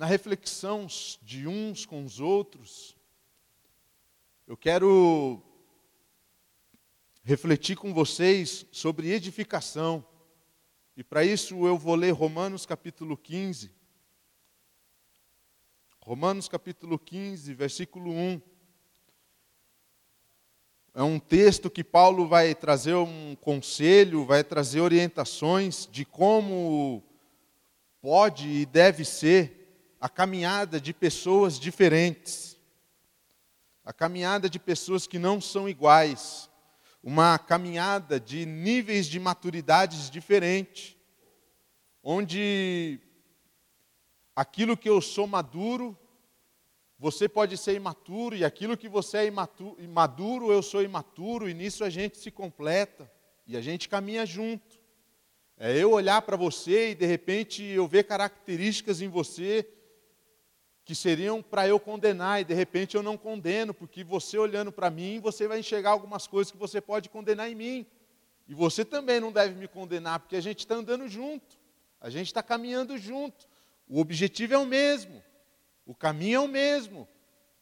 na reflexão de uns com os outros, eu quero refletir com vocês sobre edificação. E para isso eu vou ler Romanos capítulo 15. Romanos capítulo 15, versículo 1. É um texto que Paulo vai trazer um conselho, vai trazer orientações de como pode e deve ser a caminhada de pessoas diferentes, a caminhada de pessoas que não são iguais, uma caminhada de níveis de maturidades diferentes, onde aquilo que eu sou maduro você pode ser imaturo e aquilo que você é imaturo, eu sou imaturo, e nisso a gente se completa e a gente caminha junto. É eu olhar para você e de repente eu ver características em você que seriam para eu condenar e de repente eu não condeno, porque você olhando para mim, você vai enxergar algumas coisas que você pode condenar em mim. E você também não deve me condenar, porque a gente está andando junto, a gente está caminhando junto. O objetivo é o mesmo. O caminho é o mesmo.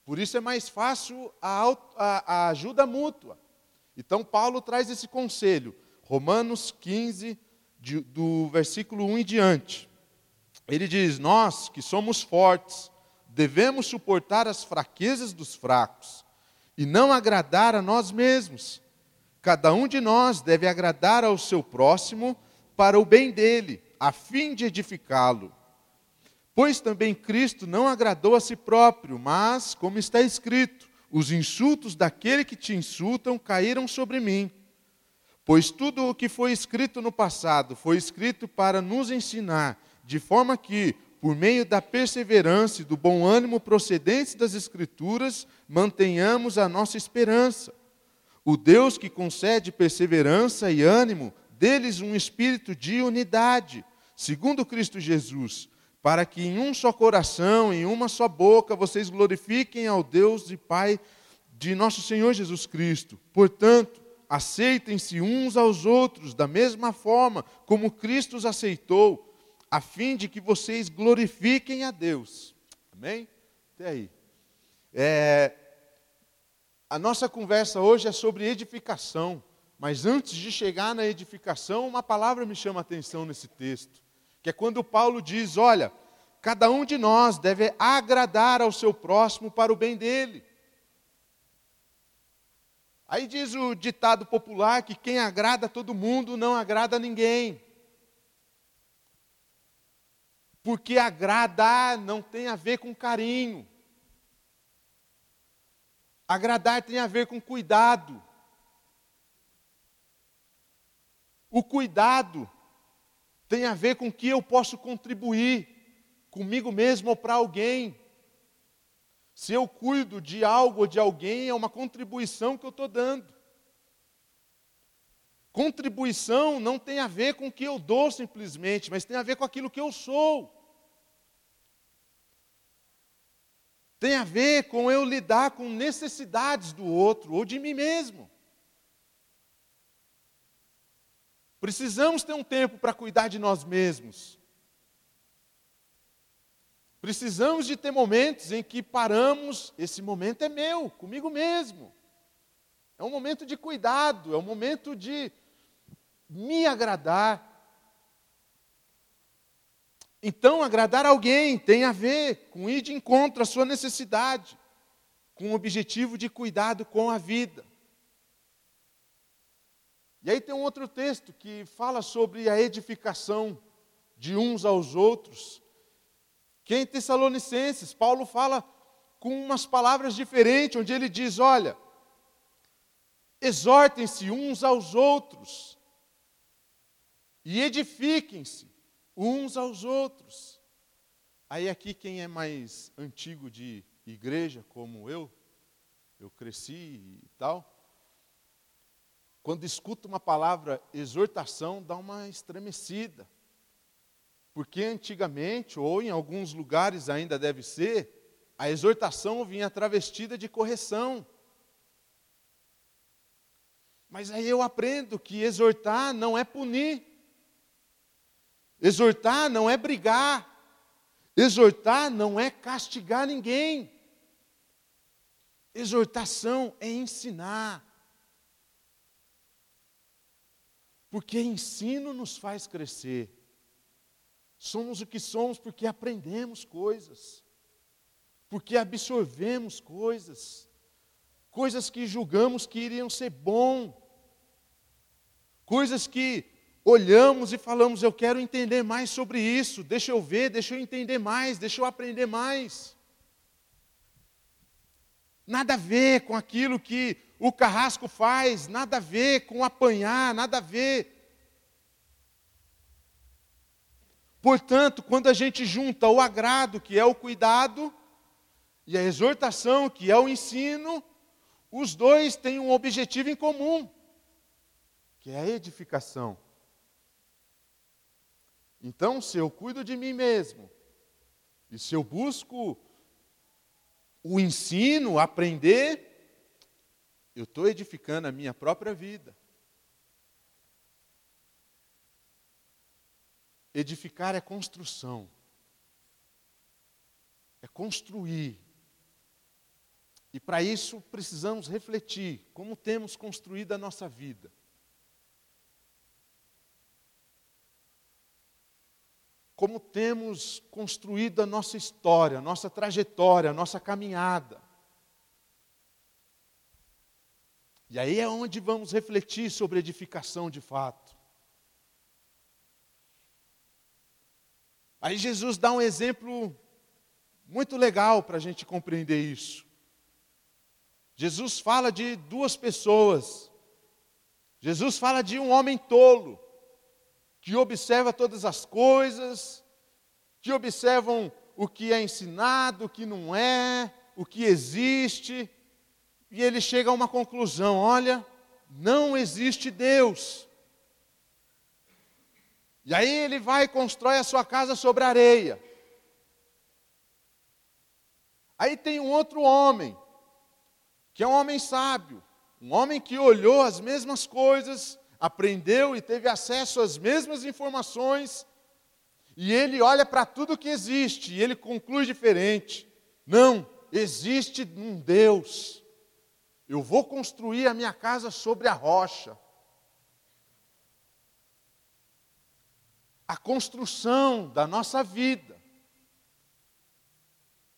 Por isso é mais fácil a, a, a ajuda mútua. Então, Paulo traz esse conselho, Romanos 15, de, do versículo 1 em diante. Ele diz: Nós que somos fortes, devemos suportar as fraquezas dos fracos e não agradar a nós mesmos. Cada um de nós deve agradar ao seu próximo para o bem dele, a fim de edificá-lo. Pois também Cristo não agradou a si próprio, mas, como está escrito, os insultos daquele que te insultam caíram sobre mim. Pois tudo o que foi escrito no passado foi escrito para nos ensinar, de forma que, por meio da perseverança e do bom ânimo procedentes das Escrituras, mantenhamos a nossa esperança. O Deus que concede perseverança e ânimo, deles um espírito de unidade, segundo Cristo Jesus para que em um só coração, em uma só boca, vocês glorifiquem ao Deus e Pai de nosso Senhor Jesus Cristo. Portanto, aceitem-se uns aos outros da mesma forma como Cristo os aceitou, a fim de que vocês glorifiquem a Deus. Amém? Até aí. É, a nossa conversa hoje é sobre edificação, mas antes de chegar na edificação, uma palavra me chama a atenção nesse texto que é quando Paulo diz: olha, cada um de nós deve agradar ao seu próximo para o bem dele. Aí diz o ditado popular que quem agrada todo mundo não agrada ninguém. Porque agradar não tem a ver com carinho. Agradar tem a ver com cuidado. O cuidado tem a ver com que eu posso contribuir comigo mesmo ou para alguém. Se eu cuido de algo ou de alguém, é uma contribuição que eu estou dando. Contribuição não tem a ver com o que eu dou simplesmente, mas tem a ver com aquilo que eu sou. Tem a ver com eu lidar com necessidades do outro ou de mim mesmo. Precisamos ter um tempo para cuidar de nós mesmos. Precisamos de ter momentos em que paramos, esse momento é meu, comigo mesmo. É um momento de cuidado, é um momento de me agradar. Então, agradar alguém tem a ver com ir de encontro à sua necessidade, com o objetivo de cuidado com a vida. E aí tem um outro texto que fala sobre a edificação de uns aos outros. Que é em Tessalonicenses, Paulo fala com umas palavras diferentes, onde ele diz: olha, exortem-se uns aos outros e edifiquem-se uns aos outros. Aí aqui quem é mais antigo de igreja, como eu, eu cresci e tal, quando escuta uma palavra exortação, dá uma estremecida. Porque antigamente, ou em alguns lugares ainda deve ser, a exortação vinha travestida de correção. Mas aí eu aprendo que exortar não é punir. Exortar não é brigar. Exortar não é castigar ninguém. Exortação é ensinar. Porque ensino nos faz crescer. Somos o que somos porque aprendemos coisas, porque absorvemos coisas, coisas que julgamos que iriam ser bom, coisas que olhamos e falamos, eu quero entender mais sobre isso, deixa eu ver, deixa eu entender mais, deixa eu aprender mais. Nada a ver com aquilo que o carrasco faz, nada a ver com apanhar, nada a ver. Portanto, quando a gente junta o agrado, que é o cuidado, e a exortação, que é o ensino, os dois têm um objetivo em comum, que é a edificação. Então, se eu cuido de mim mesmo, e se eu busco o ensino, aprender, eu estou edificando a minha própria vida. Edificar é construção. É construir. E para isso precisamos refletir como temos construído a nossa vida. Como temos construído a nossa história, a nossa trajetória, a nossa caminhada. E aí é onde vamos refletir sobre edificação de fato. Aí Jesus dá um exemplo muito legal para a gente compreender isso. Jesus fala de duas pessoas. Jesus fala de um homem tolo, que observa todas as coisas, que observam o que é ensinado, o que não é, o que existe, e ele chega a uma conclusão: olha, não existe Deus. E aí ele vai e constrói a sua casa sobre areia. Aí tem um outro homem, que é um homem sábio, um homem que olhou as mesmas coisas, aprendeu e teve acesso às mesmas informações, e ele olha para tudo que existe e ele conclui diferente. Não, existe um Deus. Eu vou construir a minha casa sobre a rocha. A construção da nossa vida,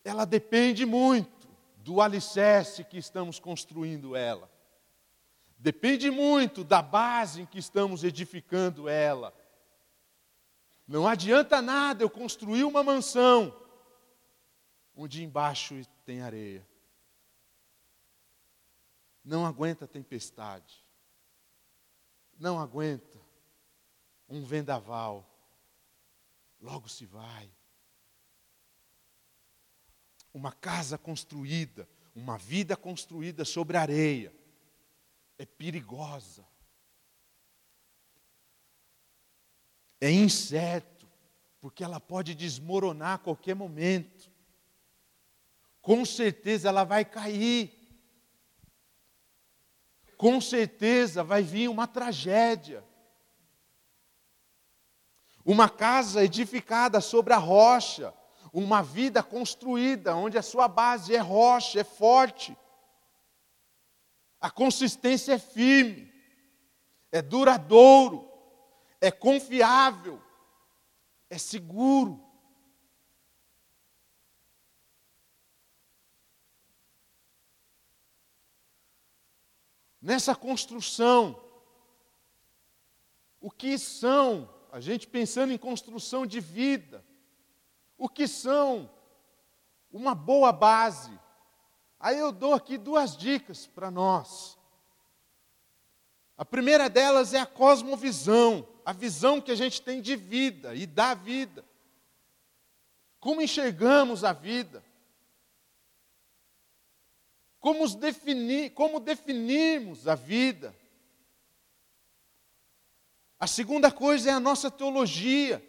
ela depende muito do alicerce que estamos construindo ela. Depende muito da base em que estamos edificando ela. Não adianta nada eu construir uma mansão onde embaixo tem areia não aguenta tempestade, não aguenta um vendaval, logo se vai. Uma casa construída, uma vida construída sobre areia, é perigosa, é incerto, porque ela pode desmoronar a qualquer momento. Com certeza ela vai cair com certeza vai vir uma tragédia. Uma casa edificada sobre a rocha, uma vida construída onde a sua base é rocha, é forte. A consistência é firme, é duradouro, é confiável, é seguro. nessa construção. O que são, a gente pensando em construção de vida, o que são uma boa base. Aí eu dou aqui duas dicas para nós. A primeira delas é a cosmovisão, a visão que a gente tem de vida e da vida. Como enxergamos a vida? Como, definir, como definirmos a vida? A segunda coisa é a nossa teologia.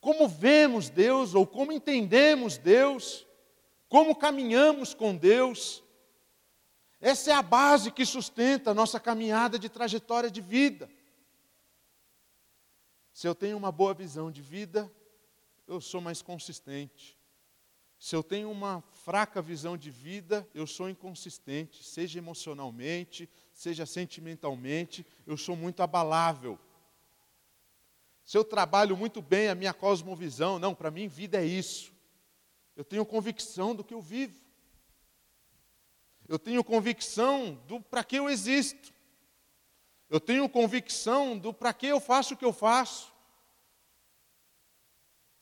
Como vemos Deus, ou como entendemos Deus, como caminhamos com Deus. Essa é a base que sustenta a nossa caminhada de trajetória de vida. Se eu tenho uma boa visão de vida, eu sou mais consistente. Se eu tenho uma fraca visão de vida, eu sou inconsistente, seja emocionalmente, seja sentimentalmente, eu sou muito abalável. Se eu trabalho muito bem a minha cosmovisão, não, para mim vida é isso. Eu tenho convicção do que eu vivo. Eu tenho convicção do para que eu existo. Eu tenho convicção do para que eu faço o que eu faço.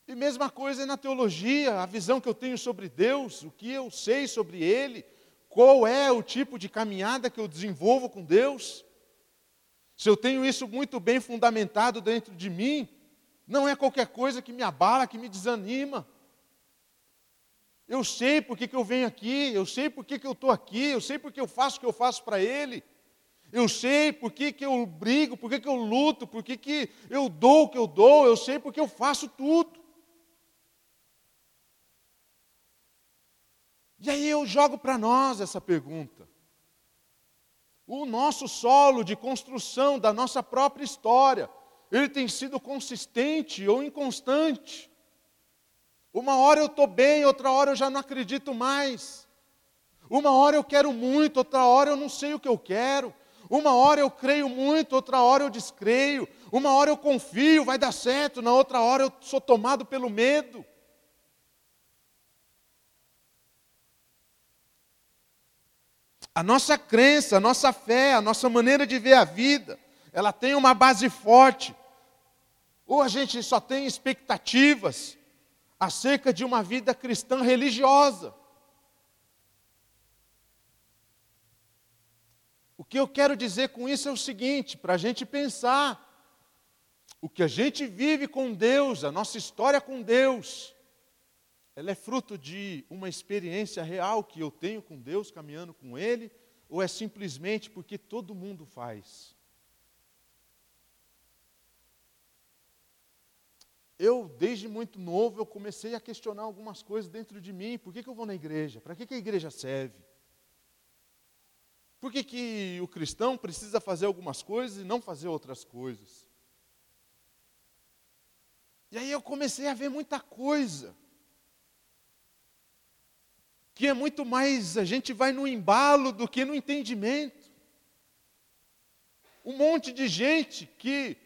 E mesma coisa na teologia, a visão que eu tenho sobre Deus, o que eu sei sobre Ele, qual é o tipo de caminhada que eu desenvolvo com Deus. Se eu tenho isso muito bem fundamentado dentro de mim, não é qualquer coisa que me abala, que me desanima. Eu sei por que, eu venho aqui, eu sei por que, eu estou aqui, eu sei por que eu faço o que eu faço para Ele. Eu sei por que, que eu brigo, por que, que eu luto, por que, que eu dou o que eu dou, eu sei porque eu faço tudo. E aí eu jogo para nós essa pergunta. O nosso solo de construção da nossa própria história, ele tem sido consistente ou inconstante? Uma hora eu estou bem, outra hora eu já não acredito mais. Uma hora eu quero muito, outra hora eu não sei o que eu quero. Uma hora eu creio muito, outra hora eu descreio. Uma hora eu confio, vai dar certo, na outra hora eu sou tomado pelo medo. A nossa crença, a nossa fé, a nossa maneira de ver a vida, ela tem uma base forte. Ou a gente só tem expectativas acerca de uma vida cristã religiosa. O que eu quero dizer com isso é o seguinte: para a gente pensar, o que a gente vive com Deus, a nossa história com Deus, ela é fruto de uma experiência real que eu tenho com Deus, caminhando com Ele, ou é simplesmente porque todo mundo faz? Eu, desde muito novo, eu comecei a questionar algumas coisas dentro de mim. Por que, que eu vou na igreja? Para que, que a igreja serve? Por que, que o cristão precisa fazer algumas coisas e não fazer outras coisas? E aí eu comecei a ver muita coisa que é muito mais, a gente vai no embalo do que no entendimento. Um monte de gente que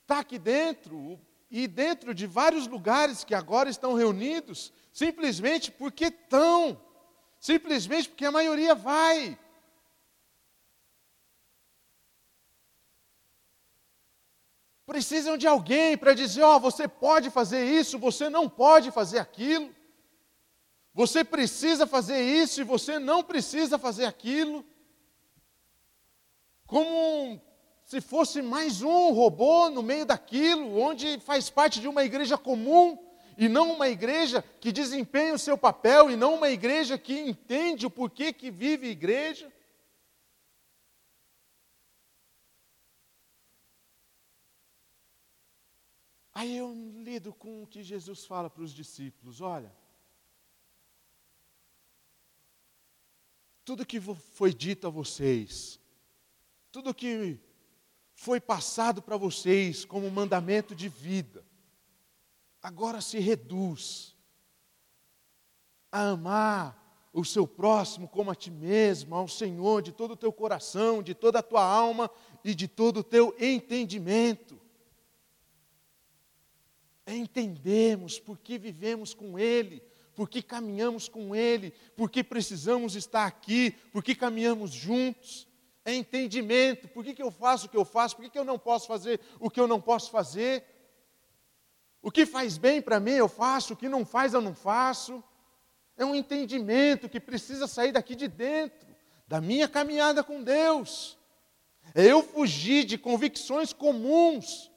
está aqui dentro, e dentro de vários lugares que agora estão reunidos, simplesmente porque estão, simplesmente porque a maioria vai. Precisam de alguém para dizer: ó, oh, você pode fazer isso, você não pode fazer aquilo. Você precisa fazer isso e você não precisa fazer aquilo. Como se fosse mais um robô no meio daquilo, onde faz parte de uma igreja comum e não uma igreja que desempenha o seu papel e não uma igreja que entende o porquê que vive igreja. Aí eu lido com o que Jesus fala para os discípulos: olha, tudo que foi dito a vocês, tudo que foi passado para vocês como mandamento de vida, agora se reduz a amar o seu próximo como a ti mesmo, ao Senhor de todo o teu coração, de toda a tua alma e de todo o teu entendimento. É por que vivemos com Ele, porque caminhamos com Ele, porque precisamos estar aqui, porque caminhamos juntos. É entendimento, por que, que eu faço o que eu faço, por que, que eu não posso fazer o que eu não posso fazer. O que faz bem para mim eu faço, o que não faz eu não faço. É um entendimento que precisa sair daqui de dentro, da minha caminhada com Deus. É eu fugir de convicções comuns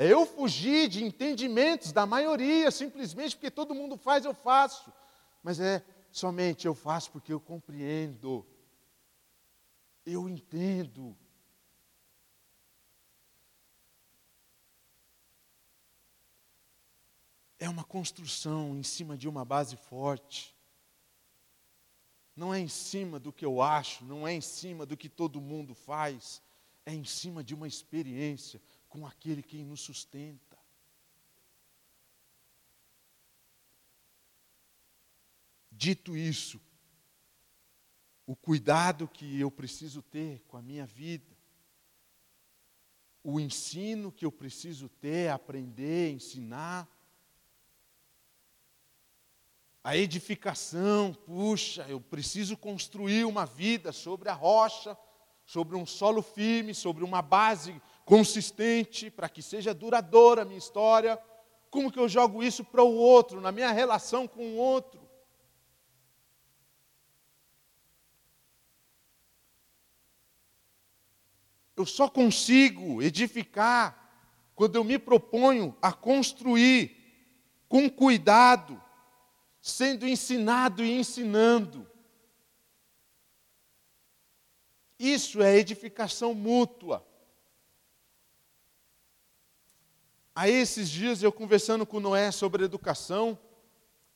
é eu fugir de entendimentos da maioria, simplesmente porque todo mundo faz, eu faço. Mas é somente eu faço porque eu compreendo. Eu entendo. É uma construção em cima de uma base forte. Não é em cima do que eu acho, não é em cima do que todo mundo faz, é em cima de uma experiência, com aquele que nos sustenta. Dito isso, o cuidado que eu preciso ter com a minha vida, o ensino que eu preciso ter, aprender, ensinar, a edificação, puxa, eu preciso construir uma vida sobre a rocha, sobre um solo firme, sobre uma base consistente, para que seja duradoura a minha história. Como que eu jogo isso para o outro, na minha relação com o outro? Eu só consigo edificar quando eu me proponho a construir com cuidado, sendo ensinado e ensinando. Isso é edificação mútua. Aí esses dias eu conversando com o Noé sobre educação,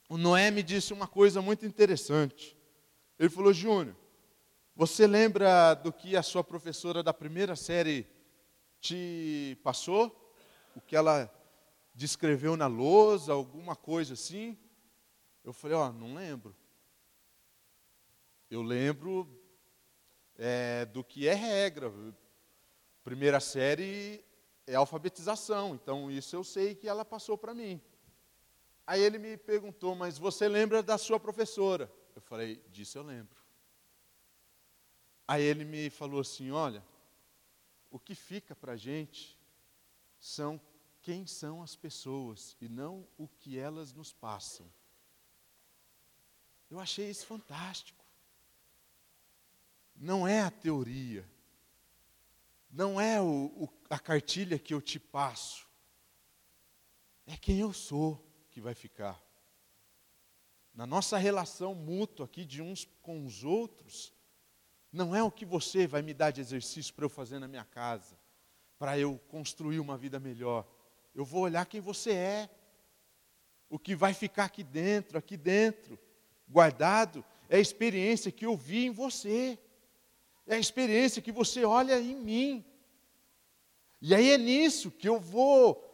o Noé me disse uma coisa muito interessante. Ele falou: Júnior, você lembra do que a sua professora da primeira série te passou? O que ela descreveu na lousa, alguma coisa assim? Eu falei, ó, oh, não lembro. Eu lembro é, do que é regra. Primeira série é alfabetização, então isso eu sei que ela passou para mim. Aí ele me perguntou, mas você lembra da sua professora? Eu falei, disso eu lembro. Aí ele me falou assim: olha, o que fica para a gente são quem são as pessoas e não o que elas nos passam. Eu achei isso fantástico. Não é a teoria, não é o, o, a cartilha que eu te passo, é quem eu sou que vai ficar. Na nossa relação mútua aqui de uns com os outros, não é o que você vai me dar de exercício para eu fazer na minha casa, para eu construir uma vida melhor. Eu vou olhar quem você é, o que vai ficar aqui dentro, aqui dentro, guardado, é a experiência que eu vi em você, é a experiência que você olha em mim. E aí é nisso que eu vou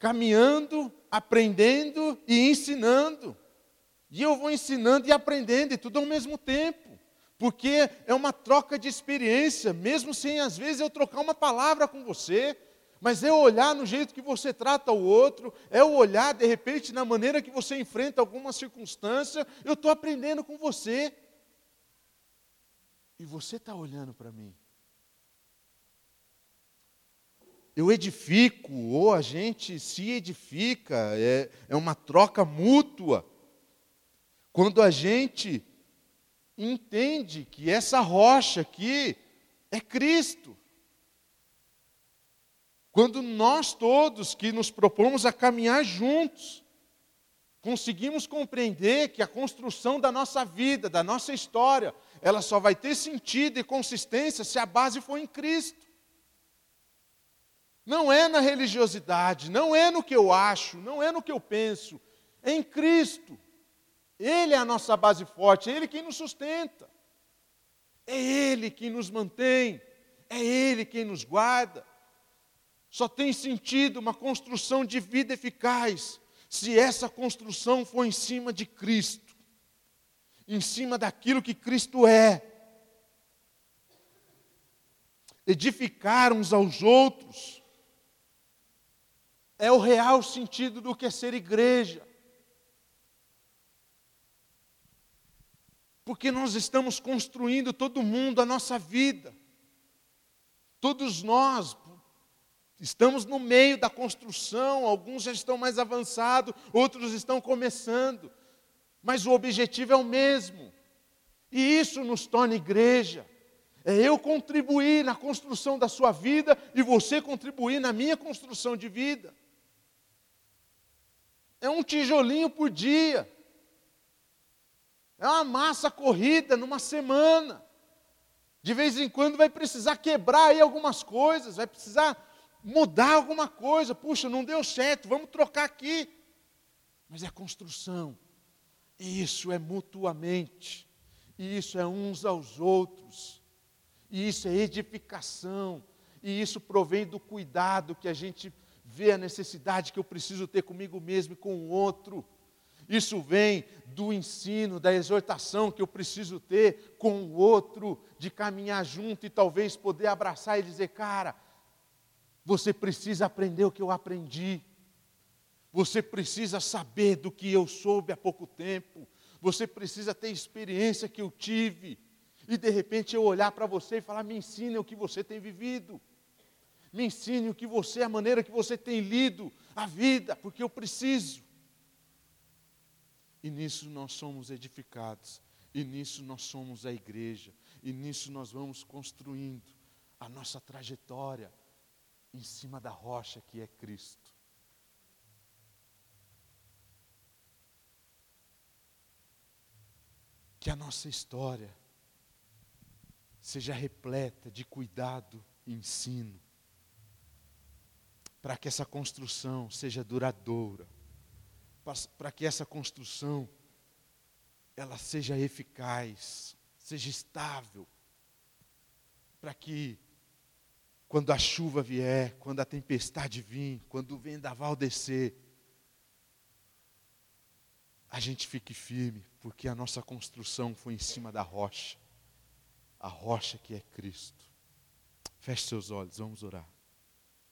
caminhando, aprendendo e ensinando. E eu vou ensinando e aprendendo, e tudo ao mesmo tempo porque é uma troca de experiência, mesmo sem às vezes eu trocar uma palavra com você, mas é olhar no jeito que você trata o outro, é olhar de repente na maneira que você enfrenta alguma circunstância, eu estou aprendendo com você. E você está olhando para mim. Eu edifico, ou a gente se edifica, é, é uma troca mútua. Quando a gente entende que essa rocha aqui é Cristo. Quando nós todos que nos propomos a caminhar juntos, conseguimos compreender que a construção da nossa vida, da nossa história, ela só vai ter sentido e consistência se a base for em Cristo. Não é na religiosidade, não é no que eu acho, não é no que eu penso, é em Cristo. Ele é a nossa base forte, é Ele quem nos sustenta, é Ele quem nos mantém, é Ele quem nos guarda. Só tem sentido uma construção de vida eficaz se essa construção for em cima de Cristo, em cima daquilo que Cristo é. Edificar uns aos outros é o real sentido do que é ser igreja. Porque nós estamos construindo todo mundo a nossa vida. Todos nós estamos no meio da construção, alguns já estão mais avançados, outros estão começando, mas o objetivo é o mesmo. E isso nos torna igreja. É eu contribuir na construção da sua vida e você contribuir na minha construção de vida. É um tijolinho por dia. É uma massa corrida numa semana. De vez em quando vai precisar quebrar aí algumas coisas, vai precisar mudar alguma coisa. Puxa, não deu certo, vamos trocar aqui. Mas é construção. E isso é mutuamente. E isso é uns aos outros. E isso é edificação. E isso provém do cuidado que a gente vê a necessidade que eu preciso ter comigo mesmo e com o outro. Isso vem do ensino, da exortação que eu preciso ter com o outro, de caminhar junto e talvez poder abraçar e dizer: cara, você precisa aprender o que eu aprendi. Você precisa saber do que eu soube há pouco tempo. Você precisa ter experiência que eu tive. E de repente eu olhar para você e falar: me ensine o que você tem vivido. Me ensine o que você, a maneira que você tem lido a vida, porque eu preciso. E nisso nós somos edificados, e nisso nós somos a igreja, e nisso nós vamos construindo a nossa trajetória em cima da rocha que é Cristo. Que a nossa história seja repleta de cuidado e ensino, para que essa construção seja duradoura, para que essa construção ela seja eficaz, seja estável, para que quando a chuva vier, quando a tempestade vir, quando o vendaval descer, a gente fique firme, porque a nossa construção foi em cima da rocha, a rocha que é Cristo. Feche seus olhos, vamos orar.